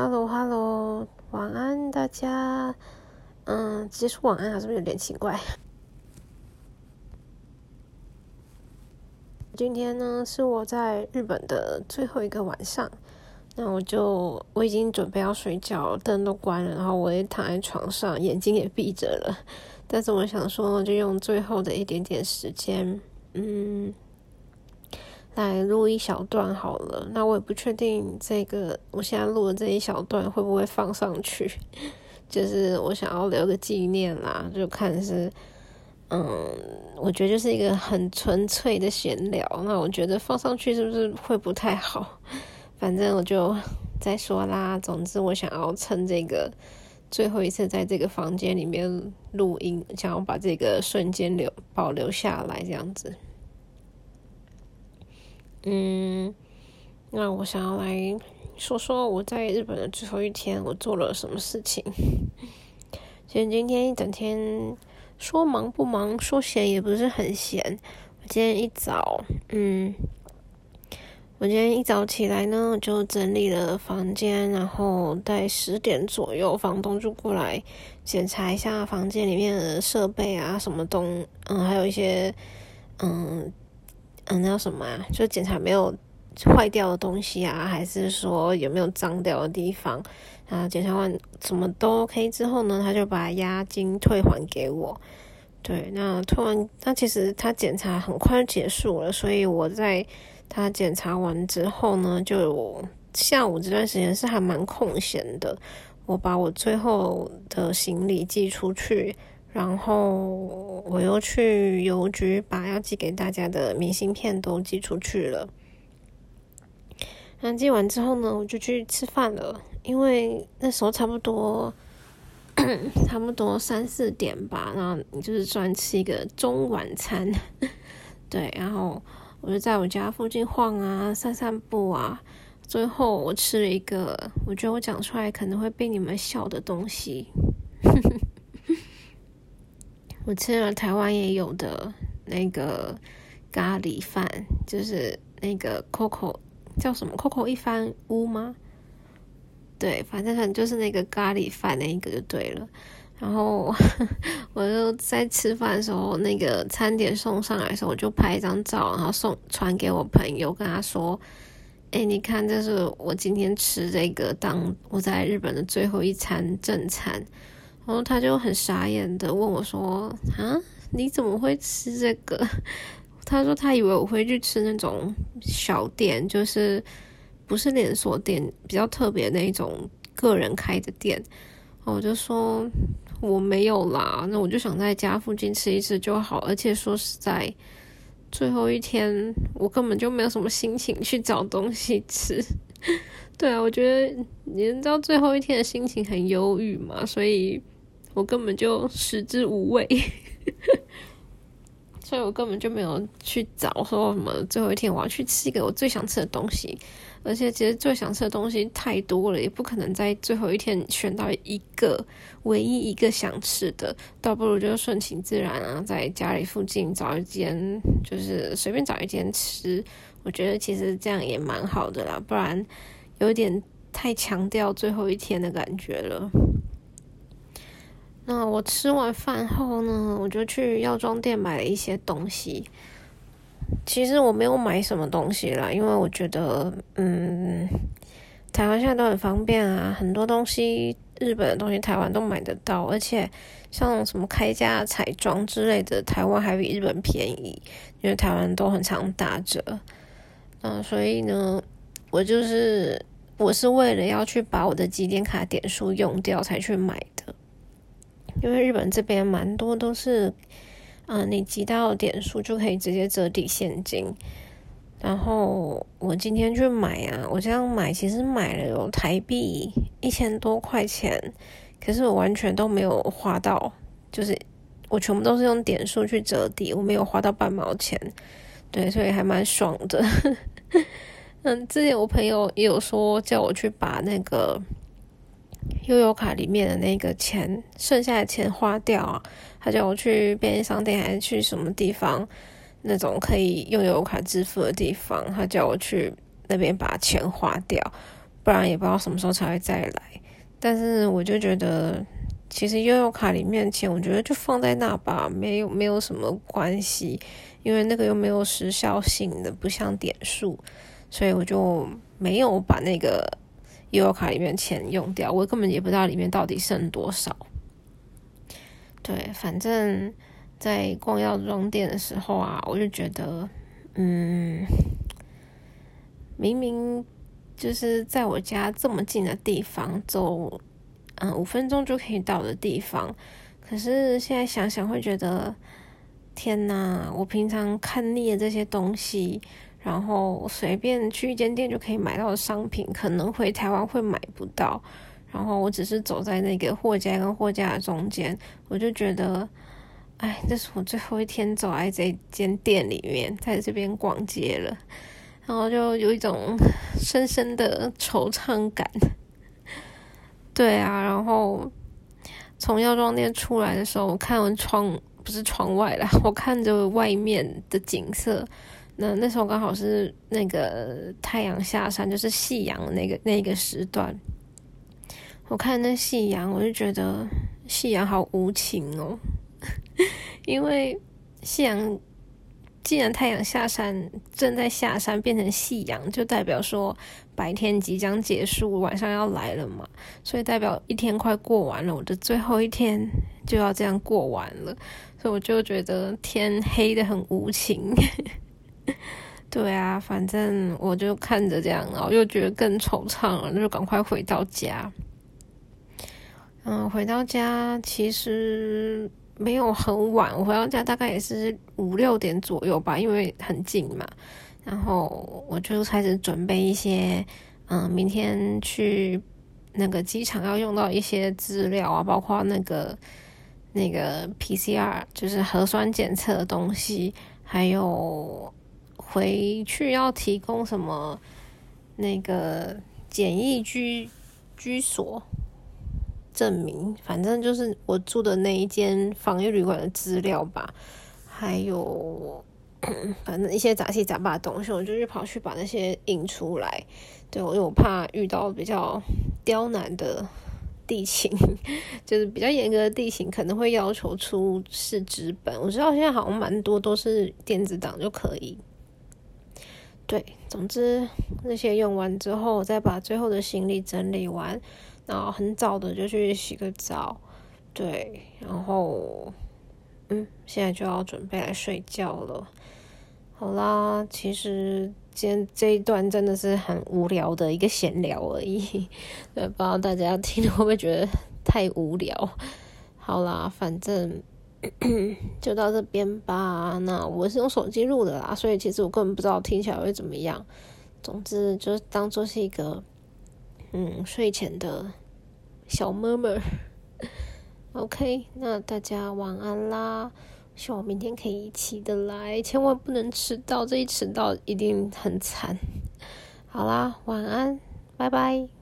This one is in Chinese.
Hello，Hello，晚安大家。嗯，直接说晚安还是不是有点奇怪？今天呢是我在日本的最后一个晚上，那我就我已经准备要睡觉，灯都关了，然后我也躺在床上，眼睛也闭着了。但是我想说，就用最后的一点点时间，嗯。来录一小段好了，那我也不确定这个我现在录的这一小段会不会放上去，就是我想要留个纪念啦，就看是，嗯，我觉得就是一个很纯粹的闲聊，那我觉得放上去是不是会不太好？反正我就再说啦，总之我想要趁这个最后一次在这个房间里面录音，想要把这个瞬间留保留下来，这样子。嗯，那我想要来说说我在日本的最后一天，我做了什么事情。其实今天一整天，说忙不忙，说闲也不是很闲。我今天一早，嗯，我今天一早起来呢，就整理了房间，然后在十点左右，房东就过来检查一下房间里面的设备啊，什么东，嗯，还有一些，嗯。嗯，那叫什么啊？就检查没有坏掉的东西啊，还是说有没有脏掉的地方啊？检查完什么都 OK 之后呢，他就把押金退还给我。对，那退完，那其实他检查很快就结束了，所以我在他检查完之后呢，就下午这段时间是还蛮空闲的，我把我最后的行李寄出去。然后我又去邮局把要寄给大家的明信片都寄出去了。那寄完之后呢，我就去吃饭了。因为那时候差不多 差不多三四点吧，然后就是专吃一个中晚餐。对，然后我就在我家附近晃啊，散散步啊。最后我吃了一个，我觉得我讲出来可能会被你们笑的东西。我吃了台湾也有的那个咖喱饭，就是那个 Coco 叫什么 Coco 一番屋吗？对，反正就是那个咖喱饭那一个就对了。然后 我就在吃饭的时候，那个餐点送上来的时候，我就拍一张照，然后送传给我朋友，跟他说：“哎，你看，这是我今天吃这个当我在日本的最后一餐正餐。”然后他就很傻眼的问我说：“啊，你怎么会吃这个？” 他说他以为我会去吃那种小店，就是不是连锁店，比较特别那种个人开的店。我就说我没有啦，那我就想在家附近吃一吃就好。而且说实在，最后一天我根本就没有什么心情去找东西吃。对啊，我觉得你知道最后一天的心情很忧郁嘛，所以。我根本就食之无味，所以我根本就没有去找说什么最后一天我要去吃一个我最想吃的东西，而且其实最想吃的东西太多了，也不可能在最后一天选到一个唯一一个想吃的，倒不如就顺其自然啊，在家里附近找一间，就是随便找一间吃，我觉得其实这样也蛮好的啦，不然有点太强调最后一天的感觉了。那我吃完饭后呢，我就去药妆店买了一些东西。其实我没有买什么东西啦，因为我觉得，嗯，台湾现在都很方便啊，很多东西日本的东西台湾都买得到，而且像什么开价彩妆之类的，台湾还比日本便宜，因为台湾都很常打折。嗯，所以呢，我就是我是为了要去把我的积点卡点数用掉才去买。因为日本这边蛮多都是，嗯，你集到点数就可以直接折抵现金。然后我今天去买啊，我这样买其实买了有台币一千多块钱，可是我完全都没有花到，就是我全部都是用点数去折抵，我没有花到半毛钱。对，所以还蛮爽的。嗯，之前我朋友也有说叫我去把那个。悠游卡里面的那个钱，剩下的钱花掉啊！他叫我去便利商店还是去什么地方，那种可以用悠游卡支付的地方，他叫我去那边把钱花掉，不然也不知道什么时候才会再来。但是我就觉得，其实悠游卡里面钱，我觉得就放在那吧，没有没有什么关系，因为那个又没有时效性的，不像点数，所以我就没有把那个悠游卡里面钱用掉。我根本也不知道里面到底剩多少。对，反正在逛药妆店的时候啊，我就觉得，嗯，明明就是在我家这么近的地方，走嗯五分钟就可以到的地方，可是现在想想会觉得，天呐，我平常看腻了这些东西，然后随便去一间店就可以买到的商品，可能回台湾会买不到。然后我只是走在那个货架跟货架中间，我就觉得，哎，这是我最后一天走在这间店里面，在这边逛街了，然后就有一种 深深的惆怅感。对啊，然后从药妆店出来的时候，我看完窗不是窗外啦，我看着外面的景色，那那时候刚好是那个太阳下山，就是夕阳那个那个时段。我看那夕阳，我就觉得夕阳好无情哦。因为夕阳既然太阳下山，正在下山变成夕阳，就代表说白天即将结束，晚上要来了嘛。所以代表一天快过完了，我的最后一天就要这样过完了。所以我就觉得天黑的很无情。对啊，反正我就看着这样，然后又觉得更惆怅了，那就赶快回到家。嗯，回到家其实没有很晚，我回到家大概也是五六点左右吧，因为很近嘛。然后我就开始准备一些，嗯，明天去那个机场要用到一些资料啊，包括那个那个 PCR，就是核酸检测的东西，还有回去要提供什么那个简易居居所。证明，反正就是我住的那一间防疫旅馆的资料吧，还有 反正一些杂七杂八的东西，我就去跑去把那些印出来。对我，因为我怕遇到比较刁难的地形，就是比较严格的地形，可能会要求出示纸本。我知道现在好像蛮多都是电子档就可以。对，总之那些用完之后，再把最后的行李整理完。然后很早的就去洗个澡，对，然后，嗯，现在就要准备来睡觉了。好啦，其实今天这一段真的是很无聊的一个闲聊而已，对，不知道大家听会不会觉得太无聊？好啦，反正 就到这边吧。那我是用手机录的啦，所以其实我根本不知道听起来会怎么样。总之，就当做是一个。嗯，睡前的小 murmur，OK，那大家晚安啦！希望明天可以一起得来，千万不能迟到，这一迟到一定很惨。好啦，晚安，拜拜。